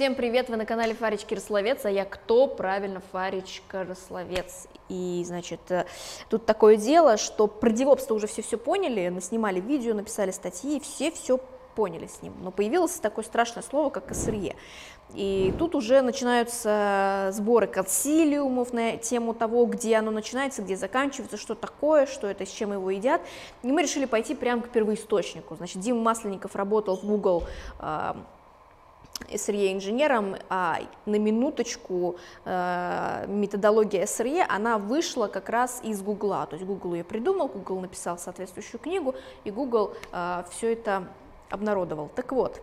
Всем привет, вы на канале Фарич Кирсловец, а я кто? Правильно, Фарич Кирсловец. И, значит, э, тут такое дело, что про девопс уже все-все поняли, наснимали видео, написали статьи, все все поняли с ним. Но появилось такое страшное слово, как СРЕ. И тут уже начинаются сборы консилиумов на тему того, где оно начинается, где заканчивается, что такое, что это, с чем его едят. И мы решили пойти прямо к первоисточнику. Значит, Дима Масленников работал в Google э, SRE инженером, а на минуточку э, методология SRE, она вышла как раз из Гугла, то есть Google ее придумал, Google написал соответствующую книгу, и Google э, все это обнародовал. Так вот,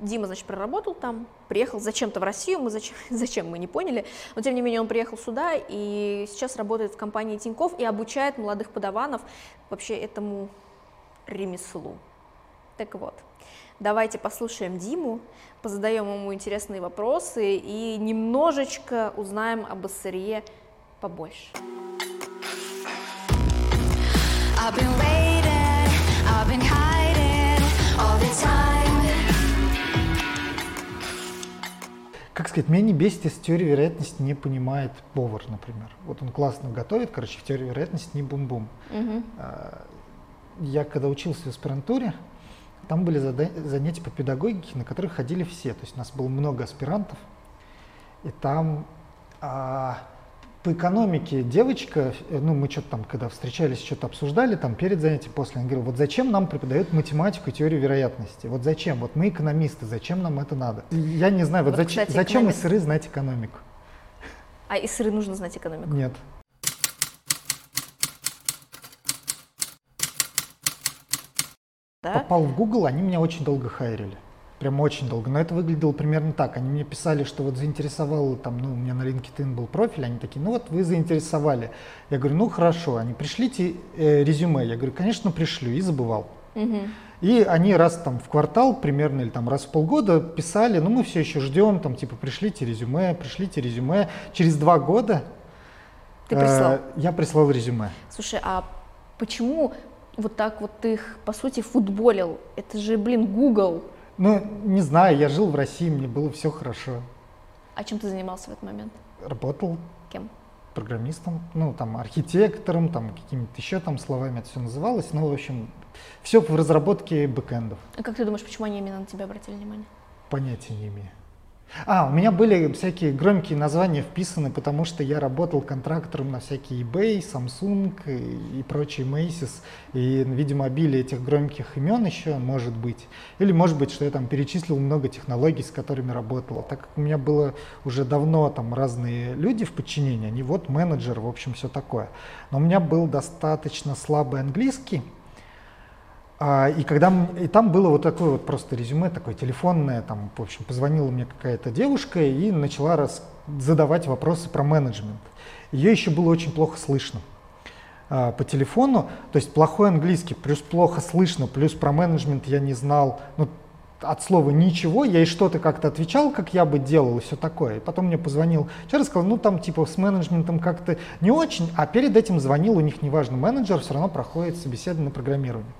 Дима, значит, проработал там, приехал зачем-то в Россию, мы зачем, зачем мы не поняли, но тем не менее он приехал сюда и сейчас работает в компании Тиньков и обучает молодых подаванов вообще этому ремеслу. Так вот, давайте послушаем Диму, позадаем ему интересные вопросы и немножечко узнаем об СРЕ побольше. I've been waiting, I've been hiding all the time. как сказать, меня не бесит, если теорию вероятности не понимает повар, например. Вот он классно готовит, короче, в теории вероятности не бум-бум. Угу. Я когда учился в аспирантуре, там были занятия по педагогике, на которых ходили все. То есть у нас было много аспирантов, и там а, по экономике девочка, э, ну мы что-то там, когда встречались, что-то обсуждали, там перед занятием, после, она говорила, вот зачем нам преподают математику и теорию вероятности? Вот зачем? Вот мы экономисты, зачем нам это надо? Я не знаю, вот, вот зачем, кстати, зачем экономист... ИСРы знать экономику? А ИСРы нужно знать экономику? Нет. Да? Попал в Google, они меня очень долго хайрили прям очень долго. Но это выглядело примерно так. Они мне писали, что вот заинтересовал, там, ну, у меня на LinkedIn был профиль, они такие, ну вот вы заинтересовали. Я говорю, ну хорошо, они пришлите э, резюме. Я говорю, конечно, пришлю, и забывал. Угу. И они раз там в квартал примерно или там раз в полгода писали, ну мы все еще ждем, там типа пришлите резюме, пришлите резюме. Через два года Ты прислал? Э, я прислал резюме. Слушай, а почему вот так вот их, по сути, футболил? Это же, блин, Google. Ну, не знаю, я жил в России, мне было все хорошо. А чем ты занимался в этот момент? Работал. Кем? Программистом, ну, там, архитектором, там, какими-то еще там словами это все называлось. Ну, в общем, все в разработке бэкэндов. А как ты думаешь, почему они именно на тебя обратили внимание? Понятия не имею. А, у меня были всякие громкие названия вписаны, потому что я работал контрактором на всякие eBay, Samsung и, и прочие Macy's. И, видимо, обилие этих громких имен еще может быть. Или может быть, что я там перечислил много технологий, с которыми работал. Так как у меня было уже давно там разные люди в подчинении, они вот менеджер, в общем, все такое. Но у меня был достаточно слабый английский, а, и когда и там было вот такое вот просто резюме, такое телефонное, там, в общем, позвонила мне какая-то девушка и начала раз, задавать вопросы про менеджмент. Ее еще было очень плохо слышно а, по телефону, то есть плохой английский, плюс плохо слышно, плюс про менеджмент я не знал, ну, от слова ничего, я ей что-то как-то отвечал, как я бы делал, и все такое. И потом мне позвонил человек, сказал, ну там типа с менеджментом как-то не очень, а перед этим звонил, у них неважно менеджер, все равно проходит собеседование на программирование.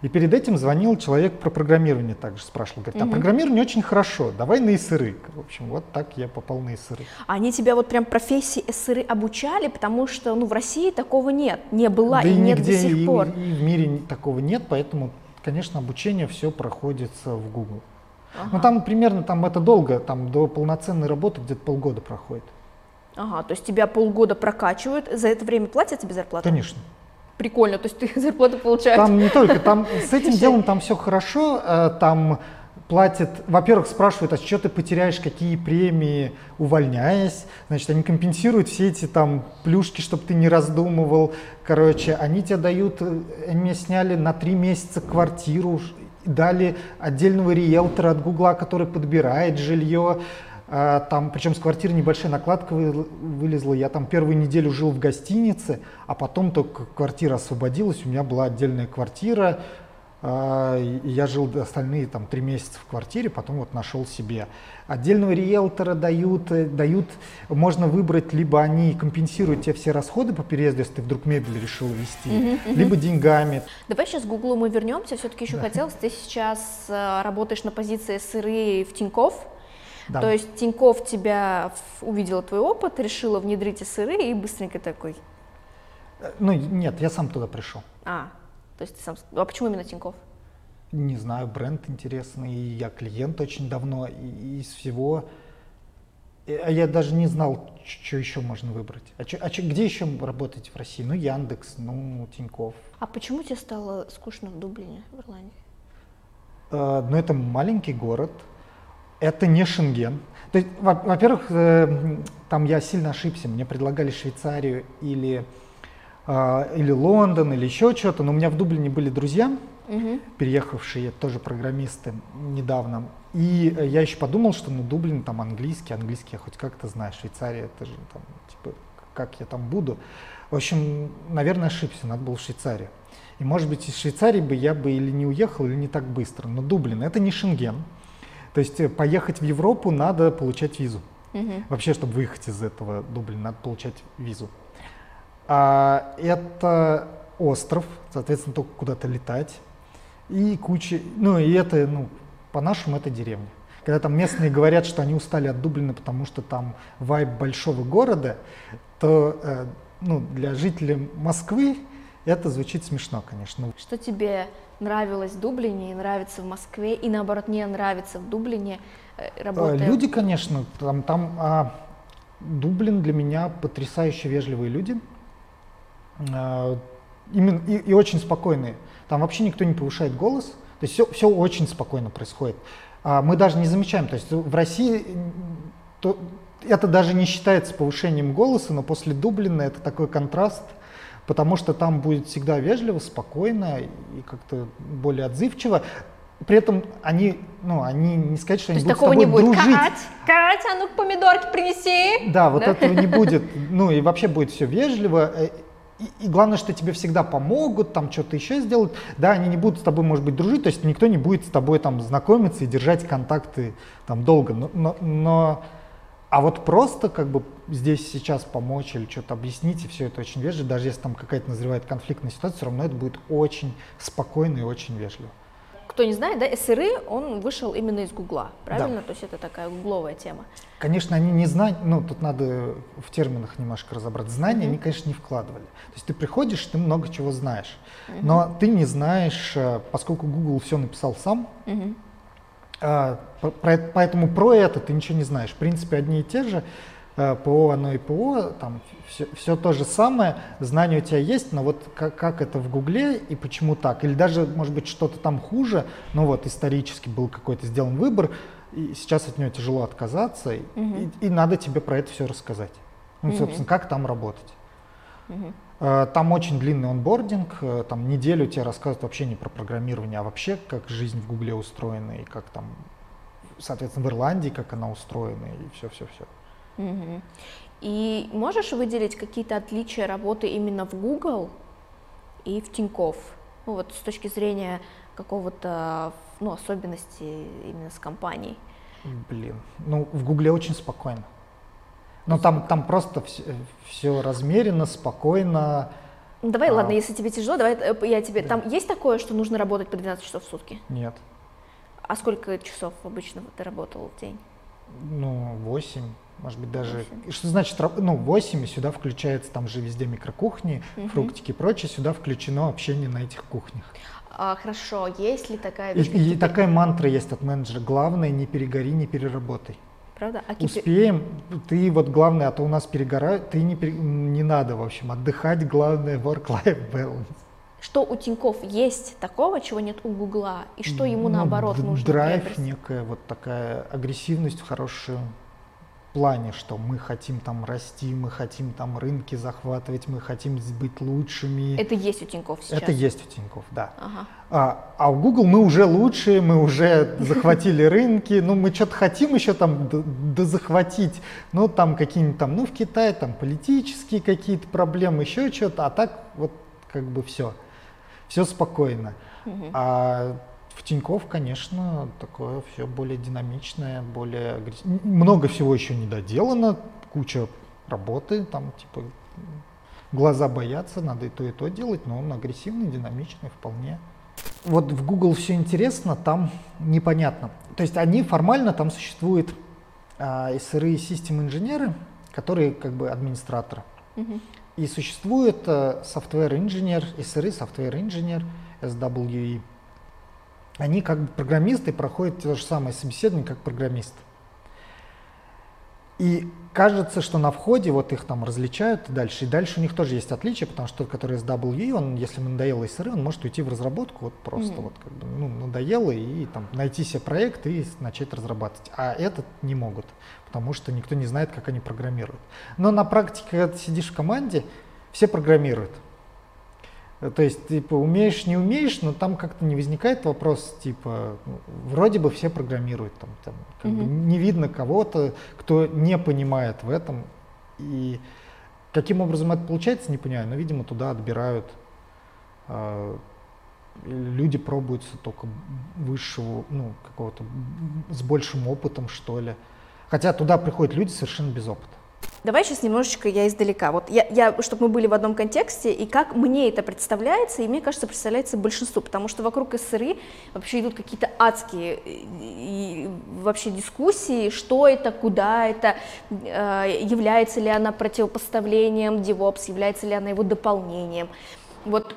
И перед этим звонил человек про программирование также спрашивал. Говорит, а угу. программирование очень хорошо, давай на ИСРы. В общем, вот так я попал на ИСРы. Они тебя вот прям профессии СРы обучали, потому что ну, в России такого нет, не было да и, и нет нигде, до сих и, пор. И в мире такого нет, поэтому, конечно, обучение все проходится в Google. Ага. Но там примерно там это долго, там до полноценной работы где-то полгода проходит. Ага, то есть тебя полгода прокачивают, за это время платят тебе зарплату? Конечно прикольно, то есть ты зарплату получаешь. Там не только, там с этим делом там все хорошо, э, там платят, во-первых, спрашивают, а что ты потеряешь, какие премии, увольняясь, значит, они компенсируют все эти там плюшки, чтобы ты не раздумывал, короче, они тебе дают, э, они мне сняли на три месяца квартиру, дали отдельного риэлтора от Гугла, который подбирает жилье, а, там, причем с квартиры небольшая накладка вылезла. Я там первую неделю жил в гостинице, а потом только квартира освободилась, у меня была отдельная квартира. А, я жил остальные там три месяца в квартире, потом вот нашел себе. Отдельного риэлтора дают, э, дают, можно выбрать, либо они компенсируют тебе все расходы по переезду, если ты вдруг мебель решил вести, либо деньгами. Давай сейчас к Гуглу мы вернемся, все-таки еще да. хотелось, ты сейчас э, работаешь на позиции сыры в Тинькофф, да. То есть Тиньков тебя увидела твой опыт, решила внедрить сыры и быстренько такой. Э, ну нет, я сам туда пришел. А, то есть ты сам... А почему именно Тиньков? Не знаю, бренд интересный, я клиент очень давно, и из всего... А я даже не знал, что еще можно выбрать. А, чё, а чё, где еще работать в России? Ну, Яндекс, ну, Тиньков. А почему тебе стало скучно в Дублине, в Ирландии? А, ну, это маленький город, это не Шенген. То есть, во-первых, э, там я сильно ошибся. Мне предлагали Швейцарию или а, или Лондон, или еще что-то. Но у меня в Дублине были друзья, угу. переехавшие, тоже программисты недавно. И я еще подумал, что ну Дублин там английский, английский я хоть как-то знаю, Швейцария это же там, типа, как я там буду. В общем, наверное, ошибся, надо было в Швейцарию. И может быть из Швейцарии бы я бы или не уехал, или не так быстро. Но Дублин это не Шенген. То есть э, поехать в Европу надо получать визу. Угу. Вообще, чтобы выехать из этого Дублина, надо получать визу. А, это остров, соответственно, только куда-то летать. И куча, ну и это, ну, по-нашему это деревня. Когда там местные говорят, что они устали от Дублина, потому что там вайб большого города, то э, ну, для жителей Москвы это звучит смешно, конечно. Что тебе нравилось в Дублине и нравится в Москве, и наоборот не нравится в Дублине, э, работая? Люди, конечно, там, там а, Дублин для меня потрясающе вежливые люди. А, именно, и, и очень спокойные. Там вообще никто не повышает голос, то есть все, все очень спокойно происходит. А мы даже не замечаем, то есть в России то, это даже не считается повышением голоса, но после Дублина это такой контраст, потому что там будет всегда вежливо, спокойно и как-то более отзывчиво. При этом они, ну, они не сказать, что То они будут такого с тобой не будет. дружить. Кать, Кать, а ну помидорки принеси. Да, вот да? этого не будет. Ну и вообще будет все вежливо. Э, и, и главное, что тебе всегда помогут, там что-то еще сделают. Да, они не будут с тобой, может быть, дружить, то есть никто не будет с тобой там знакомиться и держать контакты там долго. Но, но, но а вот просто как бы здесь сейчас помочь или что-то объяснить, и все это очень вежливо, даже если там какая-то назревает конфликтная ситуация, все равно это будет очень спокойно и очень вежливо кто не знает, да, SRE, он вышел именно из Гугла, правильно? Да. То есть это такая гугловая тема. Конечно, они не знают, ну, тут надо в терминах немножко разобрать. Знания mm-hmm. они, конечно, не вкладывали. То есть ты приходишь, ты много чего знаешь, mm-hmm. но ты не знаешь, э, поскольку Google все написал сам, mm-hmm. Поэтому про это ты ничего не знаешь. В принципе, одни и те же Э, ПО, оно и ПО, там все, все то же самое, знания у тебя есть, но вот как, как это в Гугле и почему так, или даже, может быть, что-то там хуже, но вот исторически был какой-то сделан выбор, и сейчас от него тяжело отказаться, угу. и, и надо тебе про это все рассказать. Ну, угу. собственно, как там работать. Угу. Там очень длинный онбординг, э, там неделю тебе рассказывают вообще не про программирование, а вообще как жизнь в Гугле устроена, и как там, соответственно, в Ирландии, как она устроена, и все-все-все. Угу. И можешь выделить какие-то отличия работы именно в Google и в Тинькофф? Ну вот с точки зрения какого-то, ну, особенности именно с компанией. Блин, ну в Гугле очень спокойно. Но там, там просто все, все размеренно, спокойно. Ну, давай, а... ладно, если тебе тяжело, давай э, я тебе. Да. Там есть такое, что нужно работать по 12 часов в сутки? Нет. А сколько часов обычно ты работал в день? Ну, 8 может быть даже, 8. что значит, ну, 8, и сюда включается там же везде микрокухни, угу. фруктики и прочее, сюда включено общение на этих кухнях. А, хорошо, есть ли такая вещь? И, и такая мантра есть от менеджера, главное не перегори, не переработай. Правда? А кипи... Успеем, ты вот главное, а то у нас перегорает, ты не, не надо, в общем, отдыхать, главное work-life balance. Что у Тиньков есть такого, чего нет у Гугла, и что ему ну, наоборот нужно? Драйв, некая вот такая агрессивность в хорошую плане, что мы хотим там расти, мы хотим там рынки захватывать, мы хотим быть лучшими. Это есть у Тиньков сейчас? Это есть у Тиньков, да. Ага. А, а у Google мы уже лучшие, мы уже захватили рынки, ну мы что-то хотим еще там захватить, ну там какие-нибудь там, ну в Китае там политические какие-то проблемы, еще что-то, а так вот как бы все, все спокойно. А в Тинькофф, конечно, такое все более динамичное, более агрессивное. Много всего еще не доделано, куча работы, там типа глаза боятся, надо и то, и то делать, но он агрессивный, динамичный вполне. Вот в Google все интересно, там непонятно. То есть они формально, там существуют а, SRE систем инженеры, которые как бы администраторы. Угу. И существует а, software инженер, SRE, software инженер, SWE. Они как бы программисты проходят то же самое собеседование, как программисты. И кажется, что на входе вот их там различают дальше. И дальше у них тоже есть отличие, потому что тот, который с W, он, если ему надоело SRE, он может уйти в разработку вот просто mm-hmm. вот как бы, ну, надоело и там найти себе проект и начать разрабатывать. А этот не могут, потому что никто не знает, как они программируют. Но на практике, когда ты сидишь в команде, все программируют. То есть, типа, умеешь, не умеешь, но там как-то не возникает вопрос, типа, вроде бы все программируют, там, там как угу. бы не видно кого-то, кто не понимает в этом. И каким образом это получается, не понимаю, но, видимо, туда отбирают э, люди пробуются только высшего, ну, какого-то с большим опытом, что ли. Хотя туда приходят люди совершенно без опыта. Давай сейчас немножечко я издалека. Вот я, я, чтобы мы были в одном контексте, и как мне это представляется, и мне кажется, представляется большинству, потому что вокруг СРИ вообще идут какие-то адские и вообще дискуссии, что это, куда это, э, является ли она противопоставлением DevOps, является ли она его дополнением. Вот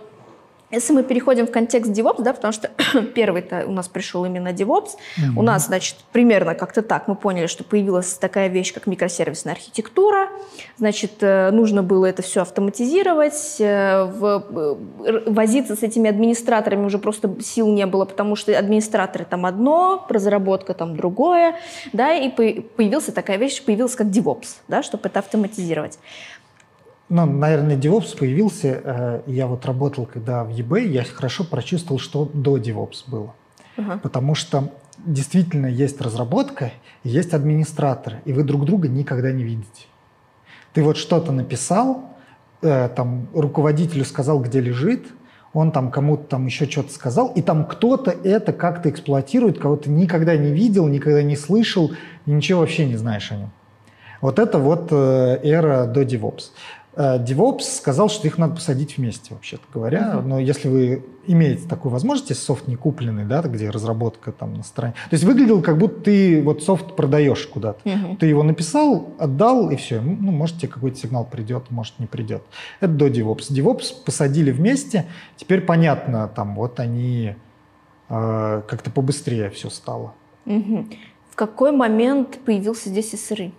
если мы переходим в контекст DevOps, да, потому что первый-то у нас пришел именно DevOps, mm-hmm. у нас, значит, примерно как-то так мы поняли, что появилась такая вещь, как микросервисная архитектура, значит, э, нужно было это все автоматизировать, э, в, э, возиться с этими администраторами уже просто сил не было, потому что администраторы там одно, разработка там другое, да, и появилась такая вещь, появилась как DevOps, да, чтобы это автоматизировать ну, наверное, DevOps появился, э, я вот работал когда в eBay, я хорошо прочувствовал, что до DevOps было. Uh-huh. Потому что действительно есть разработка, есть администратор, и вы друг друга никогда не видите. Ты вот что-то написал, э, там руководителю сказал, где лежит, он там кому-то там еще что-то сказал, и там кто-то это как-то эксплуатирует, кого ты никогда не видел, никогда не слышал, ничего вообще не знаешь о нем. Вот это вот э, эра до DevOps. Э, DevOps сказал, что их надо посадить вместе, вообще-то говоря. Но если вы имеете такую возможность, если софт не купленный, да, где разработка там на стороне. То есть выглядел, как будто ты вот софт продаешь куда-то. Uh-huh. Ты его написал, отдал, и все. Ну, может, тебе какой-то сигнал придет, может, не придет. Это до DevOps. DevOps посадили вместе. Теперь понятно, там вот они э, как-то побыстрее все стало. Uh-huh. В какой момент появился здесь SRE?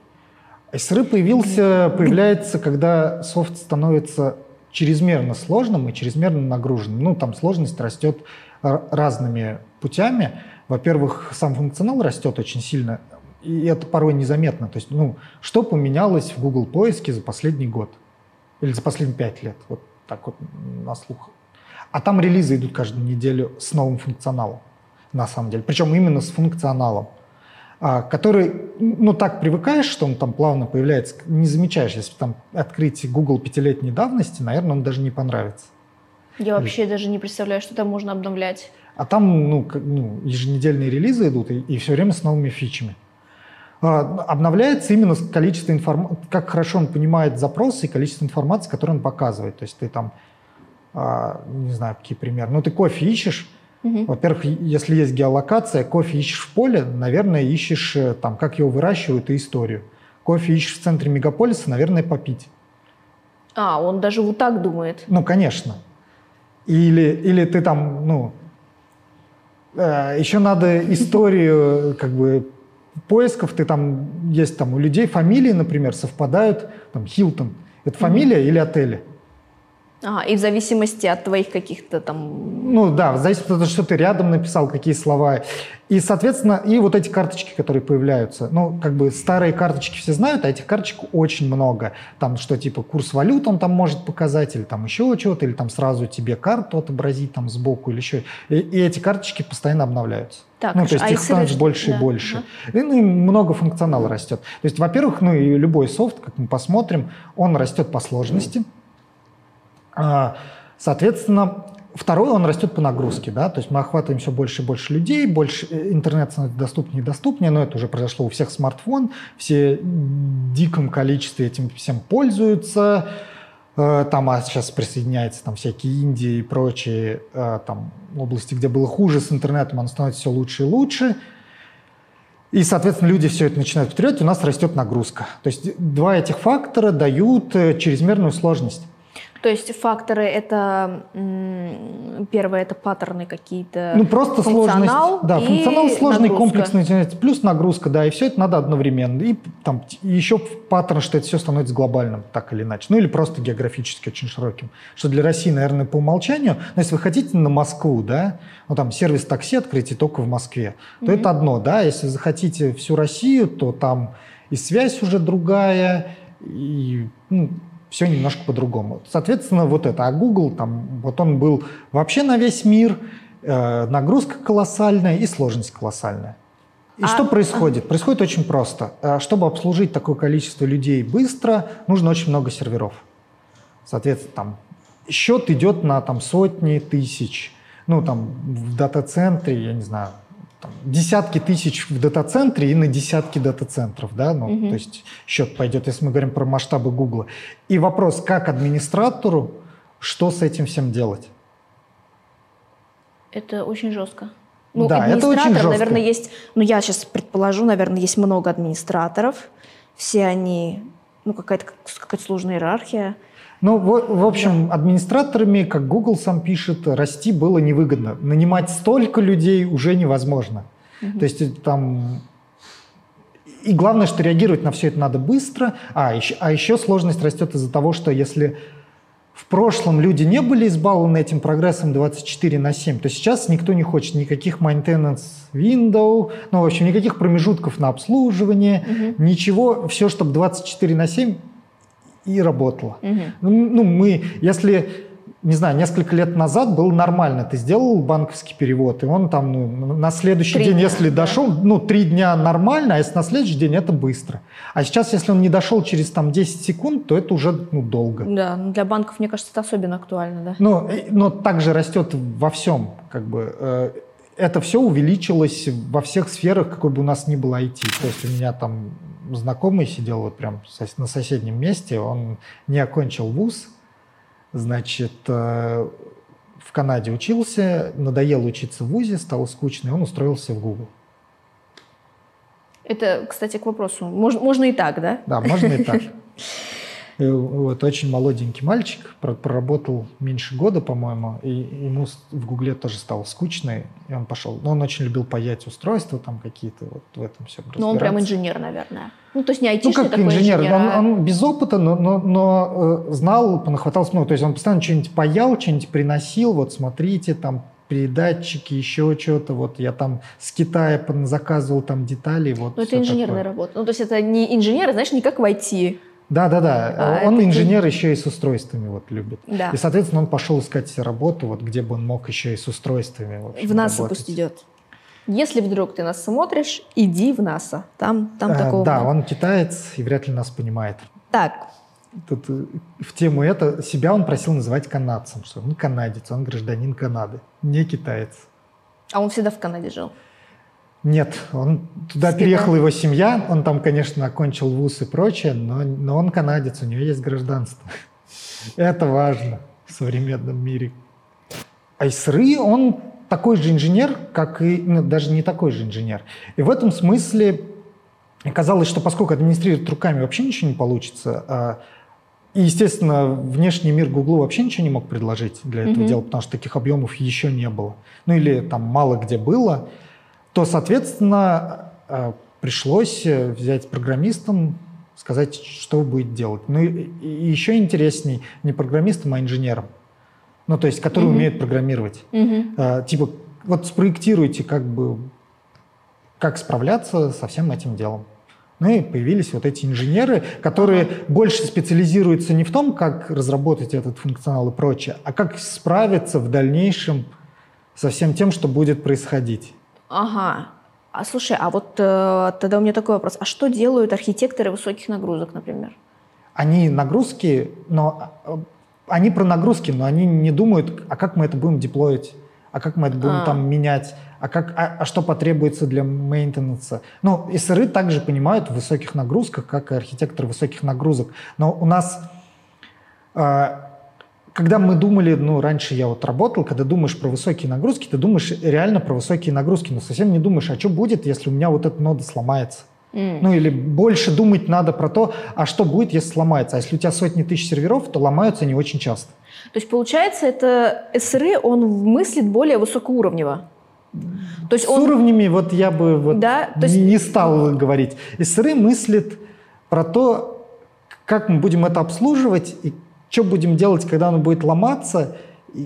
SRE появился, появляется, когда софт становится чрезмерно сложным и чрезмерно нагруженным. Ну, там сложность растет разными путями. Во-первых, сам функционал растет очень сильно, и это порой незаметно. То есть, ну, что поменялось в Google поиске за последний год? Или за последние пять лет? Вот так вот на слух. А там релизы идут каждую неделю с новым функционалом, на самом деле. Причем именно с функционалом. А, который, ну, так привыкаешь, что он там плавно появляется, не замечаешь, если там открыть Google пятилетней давности, наверное, он даже не понравится. Я вообще Или... даже не представляю, что там можно обновлять. А там, ну, ну еженедельные релизы идут, и, и все время с новыми фичами. А, обновляется именно количество информации, как хорошо он понимает запросы и количество информации, которую он показывает. То есть ты там, а, не знаю, какие примеры, ну, ты кофе ищешь, Угу. Во-первых, если есть геолокация, кофе ищешь в поле, наверное, ищешь э, там, как его выращивают и историю. Кофе ищешь в центре мегаполиса, наверное, попить. А, он даже вот так думает. Ну, конечно. Или, или ты там, ну, э, еще надо историю, как бы, поисков, ты там, есть там у людей фамилии, например, совпадают, там, Хилтон. Это фамилия mm или отели? Ага, и в зависимости от твоих каких-то там... Ну да, в зависимости от того, что ты рядом написал, какие слова. И, соответственно, и вот эти карточки, которые появляются. Ну, как бы старые карточки все знают, а этих карточек очень много. Там что, типа, курс валют он там может показать, или там еще чего-то, или там сразу тебе карту отобразить там сбоку, или еще. И, и эти карточки постоянно обновляются. Так, ну, то есть а их становится больше да, и больше. Да. И, ну, и много функционала растет. То есть, во-первых, ну и любой софт, как мы посмотрим, он растет по сложности. А, соответственно, Второй, он растет по нагрузке, да, то есть мы охватываем все больше и больше людей, больше э, интернет становится доступнее и доступнее, но это уже произошло у всех смартфон, все в диком количестве этим всем пользуются, э, там а сейчас присоединяются там всякие Индии и прочие э, там области, где было хуже с интернетом, оно становится все лучше и лучше. И, соответственно, люди все это начинают потерять, у нас растет нагрузка. То есть два этих фактора дают чрезмерную сложность. То есть факторы это первое это паттерны какие-то. Ну просто сложность, да, функционал сложный, нагрузка. комплексный, плюс нагрузка, да, и все это надо одновременно. И там еще паттерн, что это все становится глобальным, так или иначе, ну или просто географически очень широким, что для России, наверное, по умолчанию. Но если вы хотите на Москву, да, ну там сервис такси открытий только в Москве, то mm-hmm. это одно, да. Если захотите всю Россию, то там и связь уже другая, и ну, все немножко по-другому. Соответственно, вот это. А Google, там, вот он был вообще на весь мир, э, нагрузка колоссальная и сложность колоссальная. И а, что происходит? Происходит очень просто. Э, чтобы обслужить такое количество людей быстро, нужно очень много серверов. Соответственно, там счет идет на там, сотни тысяч. Ну, там, в дата-центре, я не знаю, десятки тысяч в дата-центре и на десятки дата-центров, да, ну, угу. то есть счет пойдет, если мы говорим про масштабы Гугла. И вопрос, как администратору, что с этим всем делать? Это очень жестко. Ну, да, это очень жестко. наверное, есть, ну, я сейчас предположу, наверное, есть много администраторов, все они, ну, какая-то какая сложная иерархия, ну, в, в общем, администраторами, как Google сам пишет, расти было невыгодно. Нанимать столько людей уже невозможно. Угу. То есть э, там... И главное, что реагировать на все это надо быстро. А еще, а еще сложность растет из-за того, что если в прошлом люди не были избалованы этим прогрессом 24 на 7, то сейчас никто не хочет никаких maintenance window, ну, в общем, никаких промежутков на обслуживание, угу. ничего, все, чтобы 24 на 7 и работало. Угу. Ну, мы, если, не знаю, несколько лет назад было нормально, ты сделал банковский перевод, и он там ну, на следующий три день, дня, если да. дошел, ну, три дня нормально, а если на следующий день, это быстро. А сейчас, если он не дошел через там 10 секунд, то это уже ну, долго. Да, для банков, мне кажется, это особенно актуально, да. Ну, но также растет во всем, как бы, э, это все увеличилось во всех сферах, какой бы у нас ни было IT. То есть у меня там знакомый сидел вот прям на соседнем месте, он не окончил вуз, значит, э, в Канаде учился, надоел учиться в ВУЗе, стало скучно, и он устроился в Google. Это, кстати, к вопросу. Можно, можно и так, да? Да, можно и так. Вот очень молоденький мальчик, проработал меньше года, по-моему, и ему в Гугле тоже стало скучно, и он пошел. Но он очень любил паять устройства там какие-то, вот в этом все. Но он прям инженер, наверное. Ну, то есть не айтишный Ну, как такой инженер, инженер он, а... он без опыта, но, но, но э, знал, понахватался много. То есть он постоянно что-нибудь паял, что-нибудь приносил, вот смотрите, там передатчики, еще что-то. Вот я там с Китая заказывал там детали. Вот Но это инженерная такое. работа. Ну, то есть это не инженер, знаешь, не как в IT. Да, да, да. А, он инженер ты... еще и с устройствами вот любит. Да. И, соответственно, он пошел искать себе работу, вот где бы он мог еще и с устройствами. В, общем, в НАСА работать. пусть идет. Если вдруг ты нас смотришь, иди в НАСА. Там, там а, такого Да, нет. он китаец и вряд ли нас понимает. Так. Тут э, в тему это себя он просил называть канадцем, что он канадец, он гражданин Канады, не китаец. А он всегда в Канаде жил? Нет, он туда Всегда. переехала его семья, он там, конечно, окончил вуз и прочее, но, но он канадец, у него есть гражданство. Это важно в современном мире. Айсры, он такой же инженер, как и, ну, даже не такой же инженер. И в этом смысле казалось, что поскольку администрировать руками вообще ничего не получится, а, и, естественно, внешний мир Гуглу вообще ничего не мог предложить для этого mm-hmm. дела, потому что таких объемов еще не было. Ну или там мало где было – то, соответственно, э, пришлось э, взять программистам, сказать, что будет делать. Ну и, еще интересней не программистам, а инженерам. Ну, то есть, которые mm-hmm. умеют программировать. Mm-hmm. Типа, вот спроектируйте, как бы, как справляться со всем этим делом. Ну и появились вот эти инженеры, которые ага. больше специализируются не в том, как разработать этот функционал и прочее, а как справиться в дальнейшем со всем тем, что будет происходить. Ага. А слушай, а вот э, тогда у меня такой вопрос. А что делают архитекторы высоких нагрузок, например? Они нагрузки, но э, они про нагрузки, но они не думают, а как мы это будем деплоить, а как мы это будем А. там менять, а, как, а, а что потребуется для мейнтенанса. Ну, СРы также понимают в высоких нагрузках, как и архитекторы высоких нагрузок. Но у нас, э, когда мы думали, ну, раньше я вот работал, когда думаешь про высокие нагрузки, ты думаешь реально про высокие нагрузки, но совсем не думаешь, а что будет, если у меня вот эта нода сломается. Ну или больше думать надо про то, а что будет, если сломается. А если у тебя сотни тысяч серверов, то ломаются они очень часто. То есть, получается, это СРы, он мыслит более высокоуровнево. То есть С он... уровнями вот я бы вот Да, то есть- не, стал говорить. СРы мыслит про то, как мы будем это обслуживать и что будем делать, когда оно будет ломаться, и,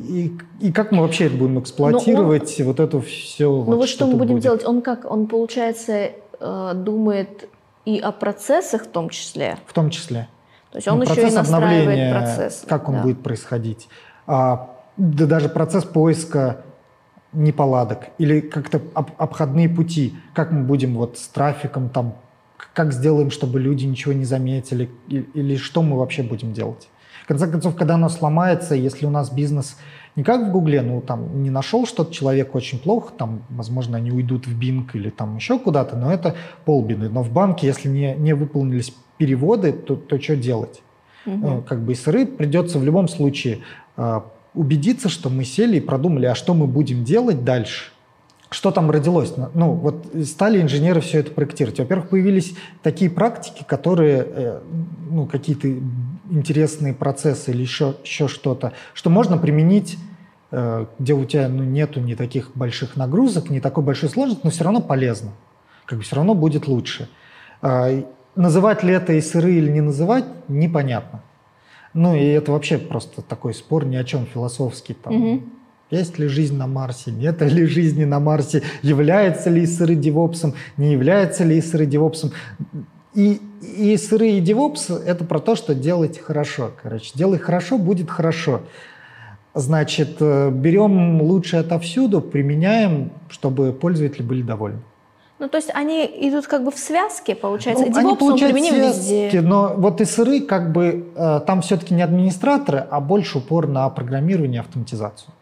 и- и как мы вообще это будем эксплуатировать, вот это все. Ну вот что мы будем делать? Он как? Он, получается, э, думает и о процессах в том числе. В том числе. То есть он Ну, еще и процесс настраивает обновления, процесс. как он да. будет происходить. А, да даже процесс поиска неполадок или как-то об- обходные пути, как мы будем вот с трафиком там, как сделаем, чтобы люди ничего не заметили, и- или что мы вообще будем делать. Конце концов, когда оно сломается, если у нас бизнес не как в Гугле, ну там не нашел что-то человек очень плохо, там, возможно, они уйдут в Bing или там еще куда-то, но это полбеды. Но в банке, если не, не выполнились переводы, то, то что делать? Мгм. Ну, как бы СРы придется в любом случае э, убедиться, что мы сели и продумали, а что мы будем делать дальше. Что там родилось? Ну, вот стали инженеры все это проектировать. Во-первых, появились такие практики, которые, э, ну, какие-то интересные процессы или еще, еще что-то, что можно применить, э, где у тебя ну, нету ни таких больших нагрузок, не такой большой сложности, но все равно полезно. Как бы все равно будет лучше. А, Называть ли это СРы или не называть, непонятно. Ну и это вообще просто такой спор ни о чем философский. Там, Мгм. Есть ли жизнь на Марсе, нет ли жизни на Марсе, является ли СРы девопсом, не является ли СРы девопсом. И, и СРы и девопс — это про то, что делать хорошо. Короче, делай хорошо, будет хорошо. Значит, э, берем лучшее отовсюду, применяем, чтобы пользователи были довольны. Ну, то есть они идут как бы в связке, получается. Ну, DevOps, они он получают применим связки, везде. но вот СРы как бы э, там все-таки не администраторы, а больше упор на программирование и автоматизацию.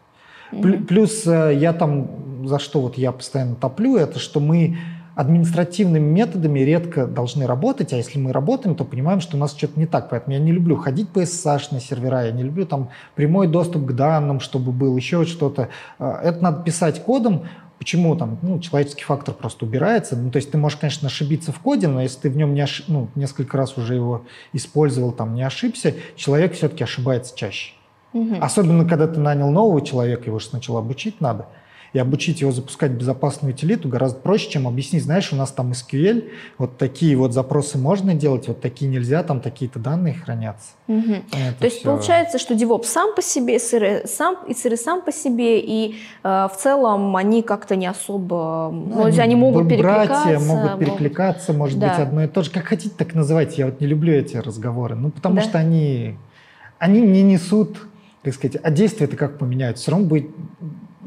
Мгм. Плюс э, я там, за что вот я постоянно топлю, это что мы административными методами редко должны работать, а если мы работаем, то понимаем, что у нас что-то не так. Поэтому я не люблю ходить по SSH на сервера, я не люблю там прямой доступ к данным, чтобы был еще что-то. Э, Это надо писать кодом. Почему там ну, человеческий фактор просто убирается? Ну, то есть ты можешь, конечно, ошибиться в коде, но если ты в нем не ошиб- ну, несколько раз уже его использовал, там не ошибся, человек все-таки ошибается чаще. Мгм. Особенно, когда ты нанял нового человека, его же сначала обучить надо. И обучить его запускать безопасную утилиту гораздо проще, чем объяснить, знаешь, у нас там SQL, вот такие вот запросы можно делать, вот такие нельзя, там такие-то данные хранятся. Это То есть всё- получается, что DevOps сам по себе, SRE сам, и SRE сам по себе, и э, в целом они как-то не особо... Ну, ну, есть они могут перекликаться. Братья могут перекликаться, может Да. быть, одно и то же. Как хотите, так называйте. Я вот не люблю эти разговоры. Ну, потому Да. что они, они не несут, так сказать, а действия-то как поменяются. Все равно будет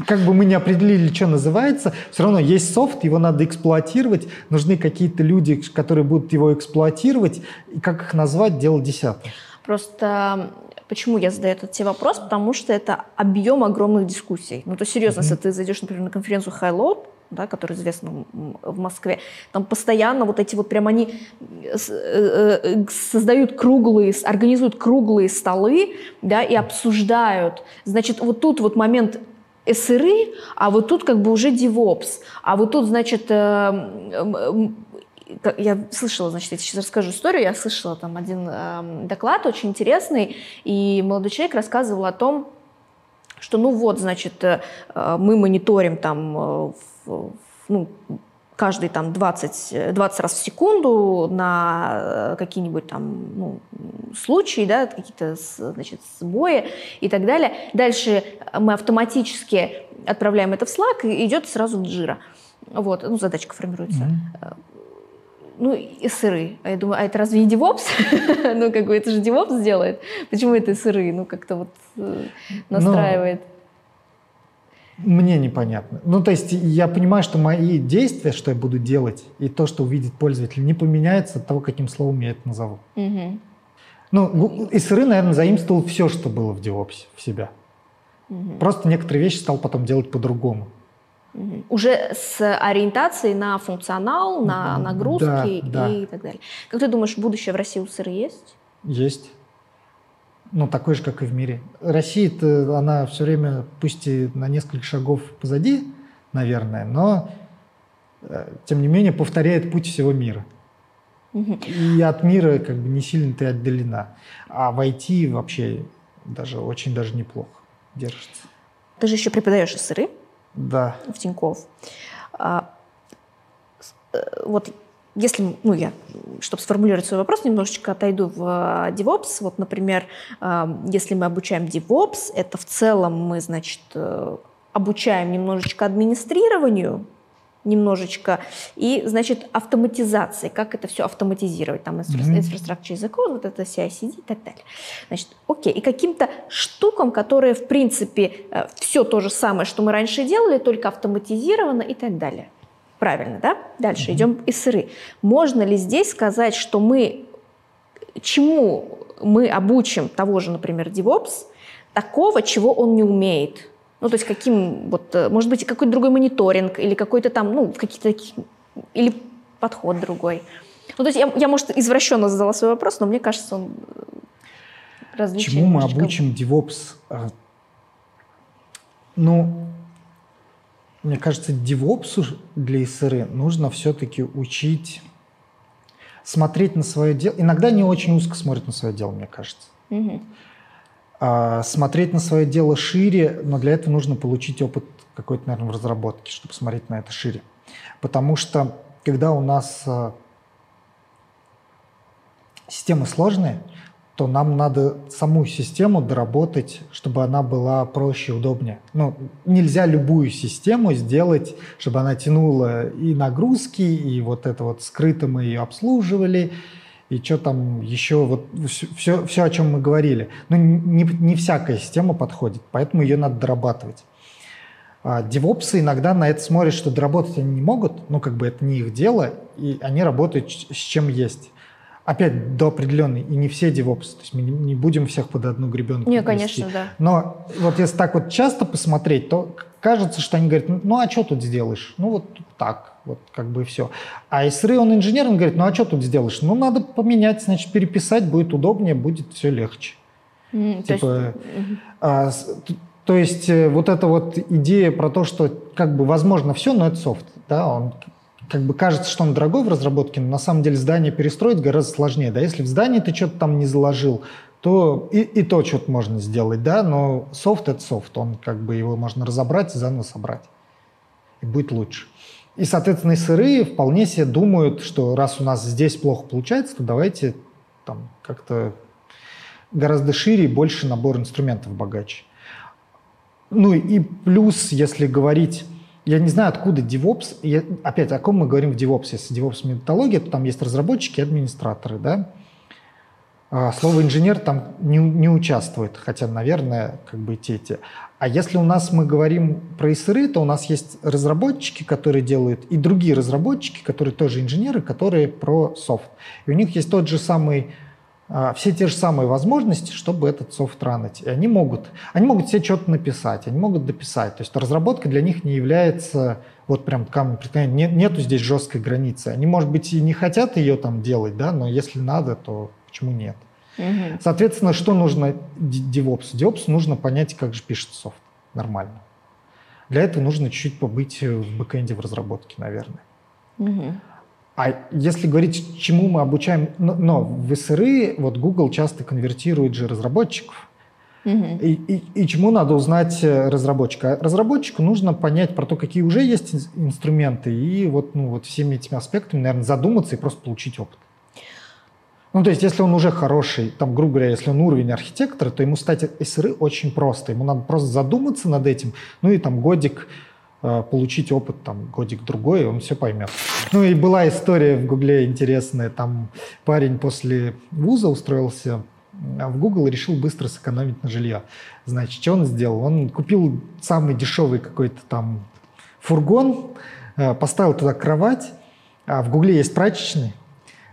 как бы мы не определили, что называется, все равно есть софт, его надо эксплуатировать, нужны какие-то люди, которые будут его эксплуатировать, и как их назвать, дело десятое. Просто почему я задаю этот тебе вопрос? Потому что это объем огромных дискуссий. Ну, то есть, серьезно, если ты зайдешь, например, на конференцию Highload, да, которая известна в Москве, там постоянно вот эти вот прям они с- э, э, создают круглые, организуют круглые столы, да, и обсуждают. Значит, вот тут вот момент СРы, а вот тут как бы уже DevOps, а вот тут, значит, э, м, как- я слышала, значит, я сейчас расскажу историю, я слышала там один эм, доклад очень интересный, и молодой человек рассказывал о том, что ну вот, значит, э, э, мы мониторим там э, в- в- ну, каждый там 20, э, 20 раз в секунду на э, какие-нибудь там ну, случаи, да, какие-то значит, сбои и так далее. Дальше мы автоматически отправляем это в Slack, и идет сразу джира. Вот, ну, задачка формируется. Мгм. Ну, и сыры. А я думаю, а это разве не DevOps? ну, как бы это же DevOps сделает. Почему это сыры? Ну, как-то вот э, настраивает. Мне непонятно. Ну, то есть я понимаю, что мои действия, что я буду делать, и то, что увидит пользователь, не поменяется от того, каким словом я это назову. Мгм. Ну, SRE, наверное, заимствовал все, что было в DevOps в себя. Угу. Просто некоторые вещи стал потом делать по-другому. Угу. Уже с ориентацией на функционал, на нагрузки да, и да. так далее. Как ты думаешь, будущее в России у SRE есть? Есть. Ну, такой же, как и в мире. Россия, она все время, пусть и на несколько шагов позади, наверное, но, э, тем не менее, повторяет путь всего мира. И от мира как бы не сильно ты отдалена. А в IT вообще даже очень даже неплохо держится. Ты же еще преподаешь СРИ? Да. В Тинькофф. А, э, вот если, ну, я, чтобы сформулировать свой вопрос, немножечко отойду в э, DevOps. Вот, например, э, если мы обучаем DevOps, это в целом мы, значит, обучаем немножечко администрированию, немножечко, и, значит, автоматизации, как это все автоматизировать, там, mm-hmm. a code, вот это CI-CD и так далее. Значит, окей, и каким-то штукам, которые, в принципе, э, все то же самое, что мы раньше делали, только автоматизировано и так далее. Правильно, да? Дальше mm-hmm. идем из сыры. Можно ли здесь сказать, что мы, чему мы обучим того же, например, DevOps, такого, чего он не умеет – ну, то есть каким, вот, э, может быть, какой-то другой мониторинг или какой-то там, ну, какие-то такие, или подход другой. Ну, то есть я, я, может, извращенно задала свой вопрос, но мне кажется, он э, различен. Чему мы обучим DevOps? А, ну, мне кажется, DevOps для СРы нужно все-таки учить смотреть на свое дело. Иногда не очень узко смотрит на свое дело, мне кажется. Угу. А, смотреть на свое дело шире, но для этого нужно получить опыт какой-то, наверное, в разработке, чтобы смотреть на это шире. Потому что когда у нас а, системы сложные, то нам надо саму систему доработать, чтобы она была проще, удобнее. Ну, нельзя любую систему сделать, чтобы она тянула и нагрузки, и вот это вот скрыто мы ее обслуживали, и что там еще, вот все, все, о чем мы говорили. Но не, не всякая система подходит, поэтому ее надо дорабатывать. А девопсы иногда на это смотрят, что доработать они не могут, ну как бы это не их дело, и они работают с чем есть. Опять до определенной, и не все девопсы, то есть мы не будем всех под одну гребенку Не, конечно, да. Но вот если так вот часто посмотреть, то кажется, что они говорят, ну а что тут сделаешь? Ну вот так. Вот как бы и все. А ИСРы, он инженер, он говорит, ну а что тут сделаешь? Ну надо поменять, значит, переписать будет удобнее, будет все легче. Mm, типа, то есть, а, то есть э, вот эта вот идея про то, что как бы возможно все, но это софт, да, он как бы кажется, что он дорогой в разработке, но на самом деле здание перестроить гораздо сложнее, да, если в здании ты что-то там не заложил, то и, и то что-то можно сделать, да, но софт это софт, он как бы его можно разобрать и заново собрать, и будет лучше. И, соответственно, и сырые вполне себе думают, что раз у нас здесь плохо получается, то давайте там как-то гораздо шире и больше набор инструментов богаче. Ну и плюс, если говорить, я не знаю, откуда DevOps, я, опять, о ком мы говорим в DevOps, если DevOps методология, то там есть разработчики и администраторы, да, а, слово инженер там не, не участвует, хотя, наверное, как бы те, те. А если у нас мы говорим про ИСРы, то у нас есть разработчики, которые делают, и другие разработчики, которые тоже инженеры, которые про софт. И у них есть тот же самый все те же самые возможности, чтобы этот софт ранить. И они могут, они могут себе что-то написать, они могут дописать. То есть разработка для них не является вот прям камень преткновения. Нет, нету здесь жесткой границы. Они, может быть, и не хотят ее там делать, да, но если надо, то Почему нет? Угу. Соответственно, что нужно DevOps? DevOps нужно понять, как же пишется софт нормально. Для этого нужно чуть-чуть побыть в бэкэнде в разработке, наверное. Угу. А если говорить, чему мы обучаем, но, но в СРИ вот Google часто конвертирует же разработчиков. Угу. И, и, и чему надо узнать э, разработчика? Разработчику нужно понять про то, какие уже есть инструменты, и вот, ну, вот всеми этими аспектами, наверное, задуматься и просто получить опыт. Ну, то есть, если он уже хороший, там, грубо говоря, если он уровень архитектора, то ему стать SRE очень просто. Ему надо просто задуматься над этим, ну и там годик получить опыт, там, годик другой, и он все поймет. Ну и была история в Гугле интересная, там парень после вуза устроился в Google и решил быстро сэкономить на жилье. Значит, что он сделал? Он купил самый дешевый какой-то там фургон, э, поставил туда кровать, а в Гугле есть прачечный,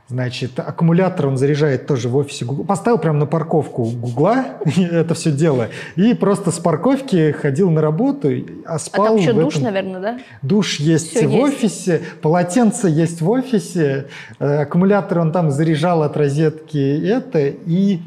Значит, аккумулятор он заряжает тоже в офисе Google. Поставил прямо на парковку Гугла это все дело. И просто с парковки ходил на работу, а спал А там еще душ, этом... наверное, да? Душ есть все в есть. офисе, полотенце есть в офисе, э, аккумулятор он там заряжал от розетки это. И,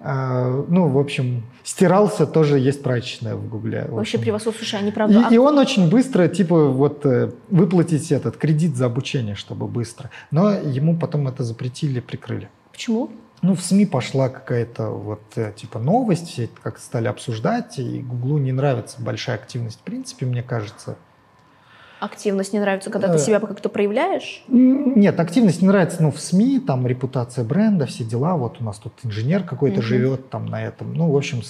э, ну, в общем, стирался тоже есть прачечная в Гугле. Вообще превосходно, слушай, они правда... И, и он очень быстро, типа, вот э, выплатить этот кредит за обучение, чтобы быстро. Но ему потом это запретили, прикрыли. Почему? Ну, в СМИ пошла какая-то вот э, типа новость, все это как стали обсуждать, и Гуглу не нравится большая активность, в принципе, мне кажется. Активность не нравится, когда ты э, себя как-то проявляешь? Нет, активность не нравится, ну, в СМИ, там, репутация бренда, все дела. Вот у нас тут инженер какой-то угу. живет там на этом. Ну, в общем,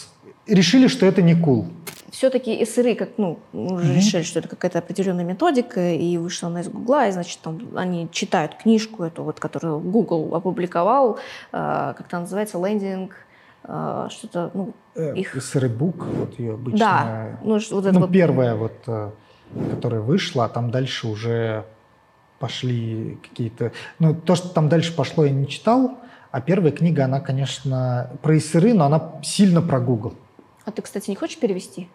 решили, что это не кул. Все-таки СРИ, как, ну, уже mm решили, что это какая-то определенная методика, и вышла она из Гугла, и, значит, там они читают книжку эту, вот, которую Google опубликовал, э, как то называется, лендинг, э, что-то, ну, э, их... СРИ-бук, вот ее обычно... Да, ну, вот это ну, вот... первая вот которая вышла, а там дальше уже пошли какие-то... Ну, то, что там дальше пошло, я не читал, а первая книга, она, конечно, про ИСРы, но она сильно про Google. А ты, кстати, не хочешь перевести?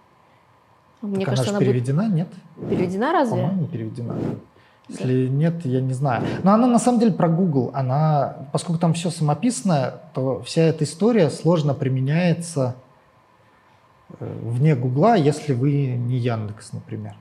Мне так кажется, она, она переведена, будет... нет? Переведена разве? По-моему, переведена. Если да. нет, я не знаю. Но она на самом деле про Google. Она, поскольку там все самописное, то вся эта история сложно применяется э, вне Гугла, если вы не Яндекс, например.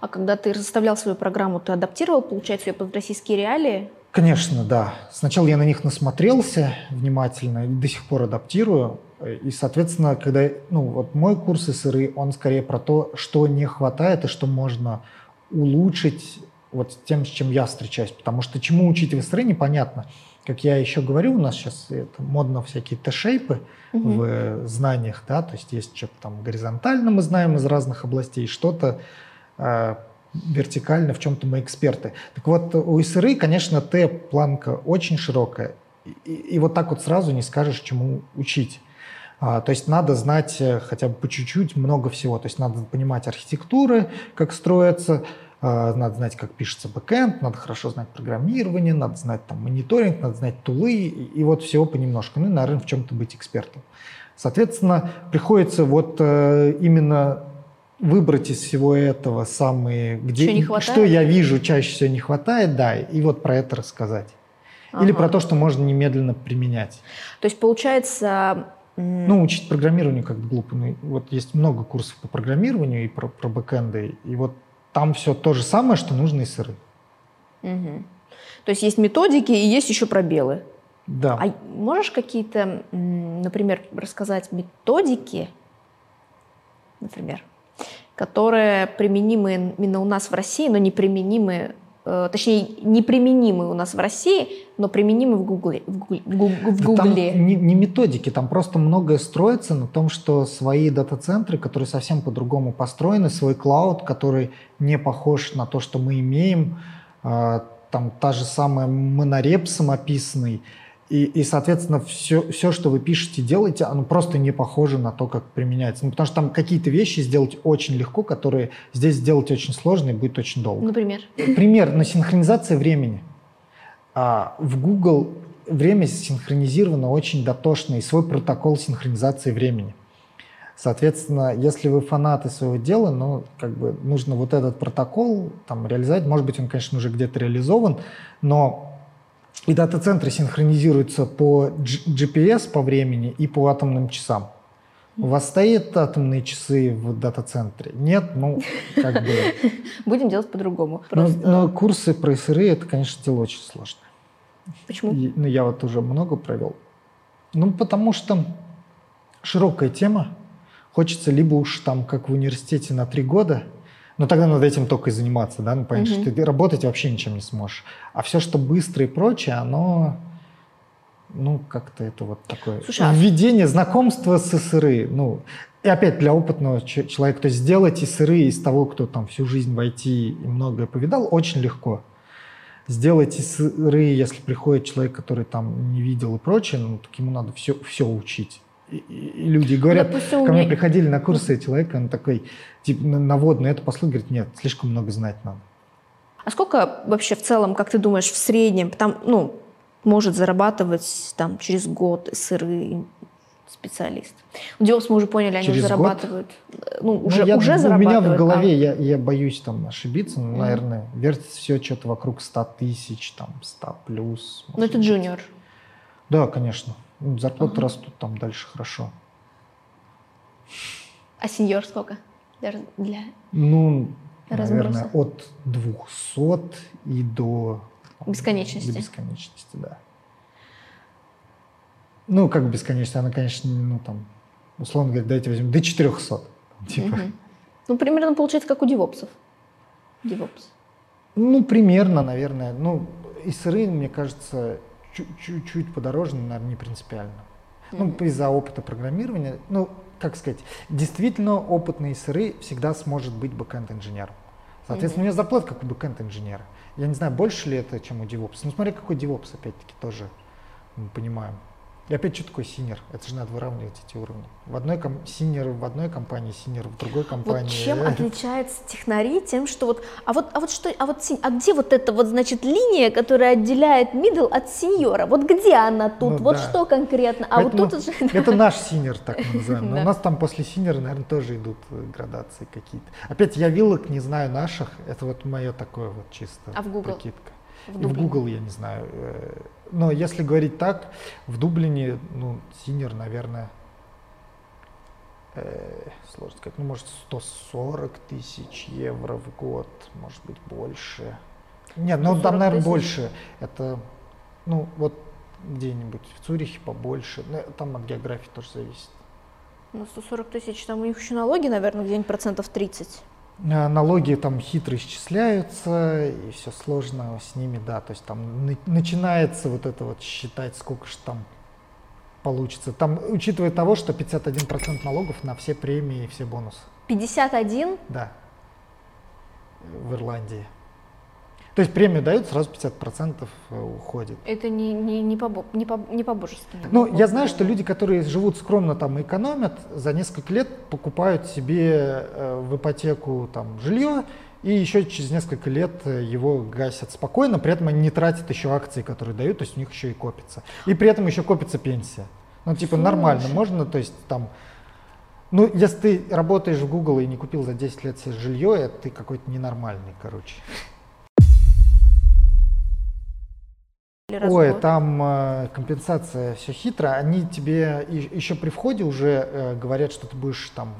А когда ты составлял свою программу, ты адаптировал, получается, ее под российские реалии? Конечно, да. Сначала я на них насмотрелся внимательно и до сих пор адаптирую. И, соответственно, когда ну, вот мой курс СРИ, он скорее про то, что не хватает и что можно улучшить вот тем, с чем я встречаюсь. Потому что чему учить в СРИ, непонятно. Как я еще говорю, у нас сейчас это модно всякие Т-шейпы угу. в знаниях, да, то есть есть что-то там горизонтально мы знаем из разных областей, что-то вертикально, в чем-то мы эксперты. Так вот, у СРИ, конечно, Т-планка очень широкая, и, и вот так вот сразу не скажешь, чему учить. А, то есть надо знать э, хотя бы по чуть-чуть много всего. То есть надо понимать архитектуры, как строятся, а, надо знать, как пишется бэкэнд, надо хорошо знать программирование, надо знать там мониторинг, надо знать тулы, и, и вот всего понемножку. Ну и, наверное, в чем-то быть экспертом. Соответственно, приходится вот э, именно выбрать из всего этого самые, где, что, не хватает? что я вижу чаще всего не хватает, да, и вот про это рассказать. Ага. Или про то, что можно немедленно применять. То есть получается... Ну, учить программированию как бы глупо. Ну, вот есть много курсов по программированию и про, про бэкэнды, и вот там все то же самое, что нужно и сыры. Угу. То есть есть методики и есть еще пробелы. Да. А можешь какие-то, например, рассказать методики, например, которые применимы именно у нас в России, но не применимы, э, точнее, не применимы у нас в России, но применимы в Гугле. В Гугле, в Гугле. Там не, не методики, там просто многое строится на том, что свои дата-центры, которые совсем по-другому построены, свой клауд, который не похож на то, что мы имеем, э, там та же самая монореп самописный, и, и, соответственно, все, все, что вы пишете, делаете, оно просто не похоже на то, как применяется. Ну, потому что там какие-то вещи сделать очень легко, которые здесь сделать очень сложно и будет очень долго. Например? Пример на синхронизация времени. А, в Google время синхронизировано очень дотошно, и свой протокол синхронизации времени. Соответственно, если вы фанаты своего дела, ну, как бы нужно вот этот протокол там реализовать. Может быть, он, конечно, уже где-то реализован, но и дата-центры синхронизируются по GPS, по времени и по атомным часам. У вас стоят атомные часы в дата-центре? Нет? Ну, как бы... Будем делать по-другому. Но, но курсы про СРИ, это, конечно, дело очень сложное. Почему? И, ну, я вот уже много провел. Ну, потому что широкая тема. Хочется либо уж там, как в университете, на три года – но тогда надо этим только и заниматься, да, ну, понятно, угу. что ты работать вообще ничем не сможешь. А все, что быстро и прочее, оно, ну, как-то это вот такое Слушай, а введение, знакомства с СРИ, ну, и опять для опытного человека, то есть сделать СРИ из того, кто там всю жизнь в IT и многое повидал, очень легко. Сделать СРИ, если приходит человек, который там не видел и прочее, ну, так ему надо все, все учить и люди говорят, Допустим, ко мне приходили на курсы человек, он такой, типа, наводный, это послуг, говорит, нет, слишком много знать надо. А сколько вообще в целом, как ты думаешь, в среднем, там, ну, может зарабатывать там через год сыры специалист. У DevOps мы уже поняли, они Через уже год? зарабатывают. э, Ну, Ну, уже, я- уже у зарабатывают. меня в а- голове, я, я боюсь там ошибиться, но, Мгм. наверное, вертится все что-то вокруг 100 тысяч, там, 100 плюс. Ну, это джуниор. Да, конечно. Ну, Зарплаты Ага. растут там дальше хорошо. А сеньор сколько? Даже для... Ну, Разброса. наверное, от 200 и до... там, Бесконечности. До бесконечности, да. Ну, как бесконечность, она, конечно, ну, там, условно говоря, давайте возьмем до 400. Типа. Мгм. Ну, примерно получается, как у девопсов. Девопс. Ну, примерно, наверное. Ну, и сыры, мне кажется, чуть-чуть подороже, но, наверное, не принципиально. Ну, Мгм. из-за опыта программирования. Ну, как сказать, действительно опытные сыры всегда сможет быть бэкэнд-инженером. Соответственно, у меня зарплата как у бэкэнд-инженера. Я не знаю, больше ли это, чем у DevOps. Ну, смотри, какой DevOps, опять-таки, тоже мы понимаем. И опять, что такое senior? Это же надо выравнивать эти уровни. В одной ком- senior в одной компании, senior в другой компании. Вот чем отличаются технари тем, что вот, а вот, а вот что, а вот, сень- а где вот эта вот, значит, линия, которая отделяет middle от сеньора? Вот где она тут? Ну вот да. что конкретно? А Поэтому вот тут уже... Это наш senior, так мы называем. Но у нас там после senior 'а, наверное, тоже идут э, градации какие-то. Опять я вилок не знаю наших. Это вот мое такое вот чисто А в Google? прикидка. В. Google я не знаю. Но если говорить так, в Дублине, ну, синер, наверное, э, сложно сказать, ну, может, 140 тысяч евро в год, может быть, больше. Нет, ну, 140 там, наверное, тысяч? больше. Это, ну, вот где-нибудь в Цюрихе побольше. Ну, там от географии тоже зависит. Ну, 140 тысяч, там у них еще налоги, наверное, где-нибудь процентов 30. А, Налоги там хитро исчисляются, и все сложно с ними, да. То есть там на- начинается вот это вот считать, сколько же там получится. Там, учитывая того, что 51% налогов на все премии и все бонусы. 51? Да. В Ирландии. То есть премию дают, сразу 50% уходит. Это не, не, не, по, не, по, не по-божески. Ну, я знаю, что люди, которые живут скромно там и экономят, за несколько лет покупают себе э, в ипотеку там жилье, и еще через несколько лет э, его гасят спокойно, при этом они не тратят еще акции, которые дают, то есть у них еще и копится. И при этом еще копится пенсия. Ну, типа, нормально, Слушай. можно, то есть там... Ну, если ты работаешь в Google и не купил за 10 лет себе жилье, это ты какой-то ненормальный, короче. Или раз в Ой, год. там э, компенсация все хитро. Они тебе и- еще при входе уже э, говорят, что ты будешь там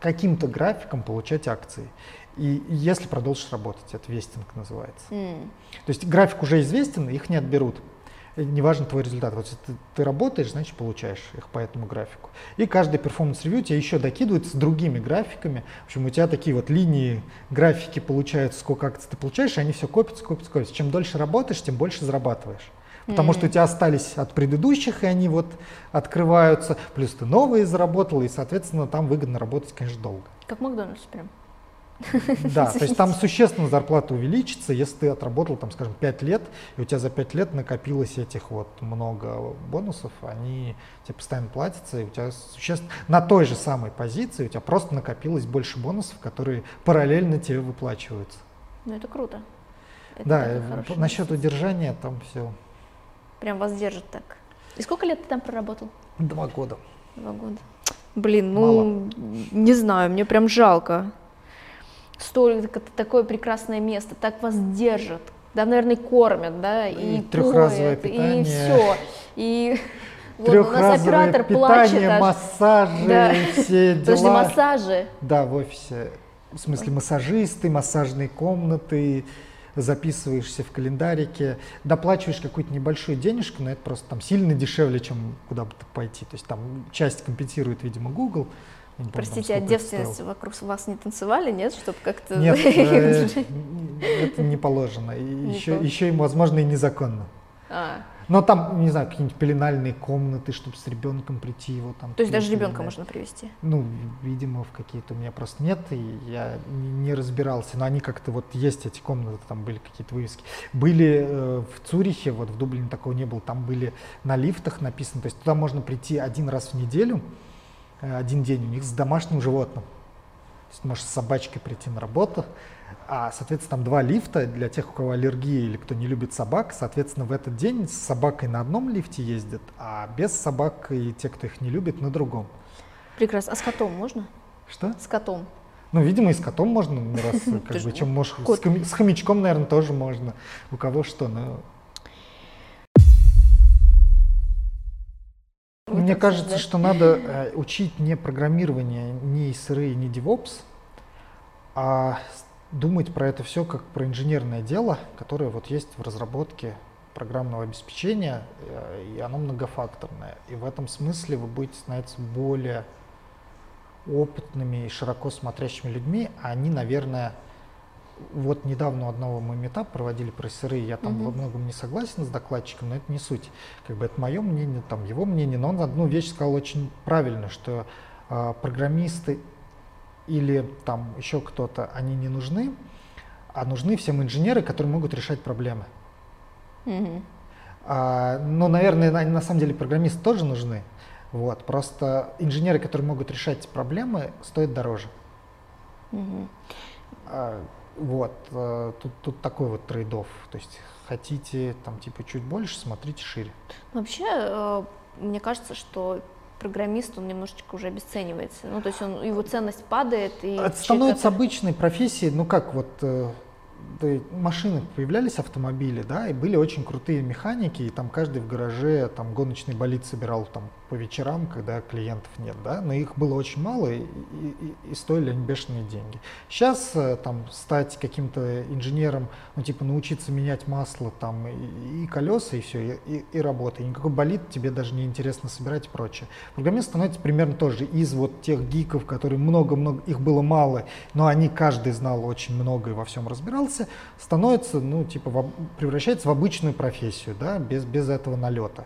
каким-то графиком получать акции. И, и если продолжишь работать, это vesting называется. М. То есть график уже известен, их не отберут. И неважно твой результат. Вот если ты, ты работаешь, значит получаешь их по этому графику. И каждый performance review тебе еще докидывают с другими графиками. В общем, у тебя такие вот линии, графики получаются, сколько акций ты получаешь, и они все копятся, копятся, копятся. Чем дольше работаешь, тем больше зарабатываешь. Потому что у тебя остались от предыдущих, и они вот открываются. Плюс ты новые заработал, и, соответственно, там выгодно работать, конечно, долго. Как Макдональдс прям. Да, то есть там существенно зарплата увеличится, если ты отработал, там, скажем, 5 лет, и у тебя за 5 лет накопилось этих вот много бонусов, они тебе постоянно платятся, и у тебя существенно на той же самой позиции у тебя просто накопилось больше бонусов, которые параллельно тебе выплачиваются. Ну, это круто. Это да, насчет удержания там все Прям вас держит так. И сколько лет ты там проработал? два года. Два года. Блин, ну, не знаю, мне прям жалко. Столько такое прекрасное место, так вас держат. Да, наверное, и кормят, да, и, И трехразовое и питание. все. И вот у нас оператор плачет. питание, аж. массажи, Да. все Подожди, дела. массажи. Да, в офисе. В смысле массажисты, массажные комнаты, записываешься в календарике, доплачиваешь какую-то небольшую денежку, но это просто там сильно дешевле, чем куда бы ты пойти. То есть там часть компенсирует, видимо, Google. Там, Простите, а девственности вокруг вас не танцевали, нет, чтобы как-то... Нет, э, это не положено. Еще, еще и, возможно, и незаконно. А, Но там, не знаю, какие-нибудь пеленальные комнаты, чтобы с ребенком прийти его там. то есть даже ребенка можно привести. Ну, видимо, в какие-то у меня просто нет, и я не разбирался. Но они как-то вот есть эти комнаты, там были какие-то вывески. Были э, в Цюрихе, вот в Дублине такого не было, там были на лифтах написано, то есть туда можно прийти один раз в неделю, один день у них с домашним животным. есть можешь с собачкой прийти на работу, а, соответственно, там два лифта для тех, у кого аллергия или кто не любит собак. Соответственно, в этот день с собакой на одном лифте ездят, а без собак и те, кто их не любит, на другом. Прекрасно. А с котом можно? Что? С котом. Ну, видимо, и с котом можно, ну, раз, как бы, чем можешь, с хомячком, наверное, тоже можно. У кого что, но... Мне кажется, что надо э, учить не программирование, не SRE, не DevOps, а думать про это все как про инженерное дело, которое вот есть в разработке программного обеспечения, э, и оно многофакторное. И в этом смысле вы будете становиться более опытными и широко смотрящими людьми, а они, наверное, вот недавно одного мы метап проводили про СРИ, я там угу. во многом не согласен с докладчиком, но это не суть. Как бы это мое мнение, там его мнение, но он одну вещь сказал очень правильно, что э, программисты или там еще кто-то, они не нужны, а нужны всем инженеры, которые могут решать проблемы. Угу. А, ну, наверное, на, на самом деле программисты тоже нужны. Вот, просто инженеры, которые могут решать проблемы, стоят дороже. Угу. А, вот, э, тут, тут такой вот трейдов. То есть хотите там типа чуть больше, смотрите шире. Вообще, э, мне кажется, что программист, он немножечко уже обесценивается. Ну, то есть он, его ценность падает. И Это становится обычной профессией, ну как вот э, машины появлялись, автомобили, да, и были очень крутые механики, и там каждый в гараже там гоночный болид собирал там по вечерам, когда клиентов нет, да, но их было очень мало и, и, и стоили они бешеные деньги. Сейчас э, там стать каким-то инженером, ну типа научиться менять масло там и, и колеса и все, и, и работа, и никакой болид тебе даже не интересно собирать и прочее. Программист становится примерно тоже из вот тех гиков, которые много-много, их было мало, но они каждый знал очень много и во всем разбирался, становится, ну, типа, в, превращается в обычную профессию, да, без, без этого налета.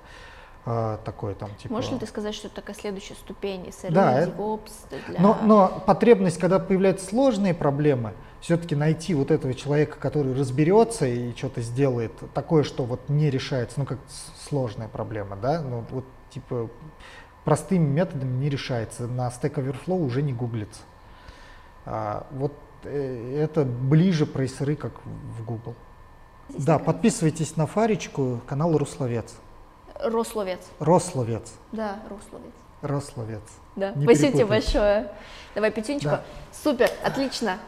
А, такой там, типа... Можешь ли ты сказать, что это такая следующая ступень SRE, да, DevOps для... но, но потребность, когда появляются сложные проблемы, все-таки найти вот этого человека, который разберется и что-то сделает, такое, что вот не решается, ну, как сложная проблема, да, ну, вот, типа, простыми методами не решается, на Stack Overflow уже не гуглится. А, вот Э, это ближе прайсеры, как в Google. Здесь да, подписывайтесь на Фаричку, канал Русловец. Рословец. Рословец. Да, Рословец. Рословец. Да, Не спасибо тебе большое. Давай пятюнечку. Да. Супер, отлично.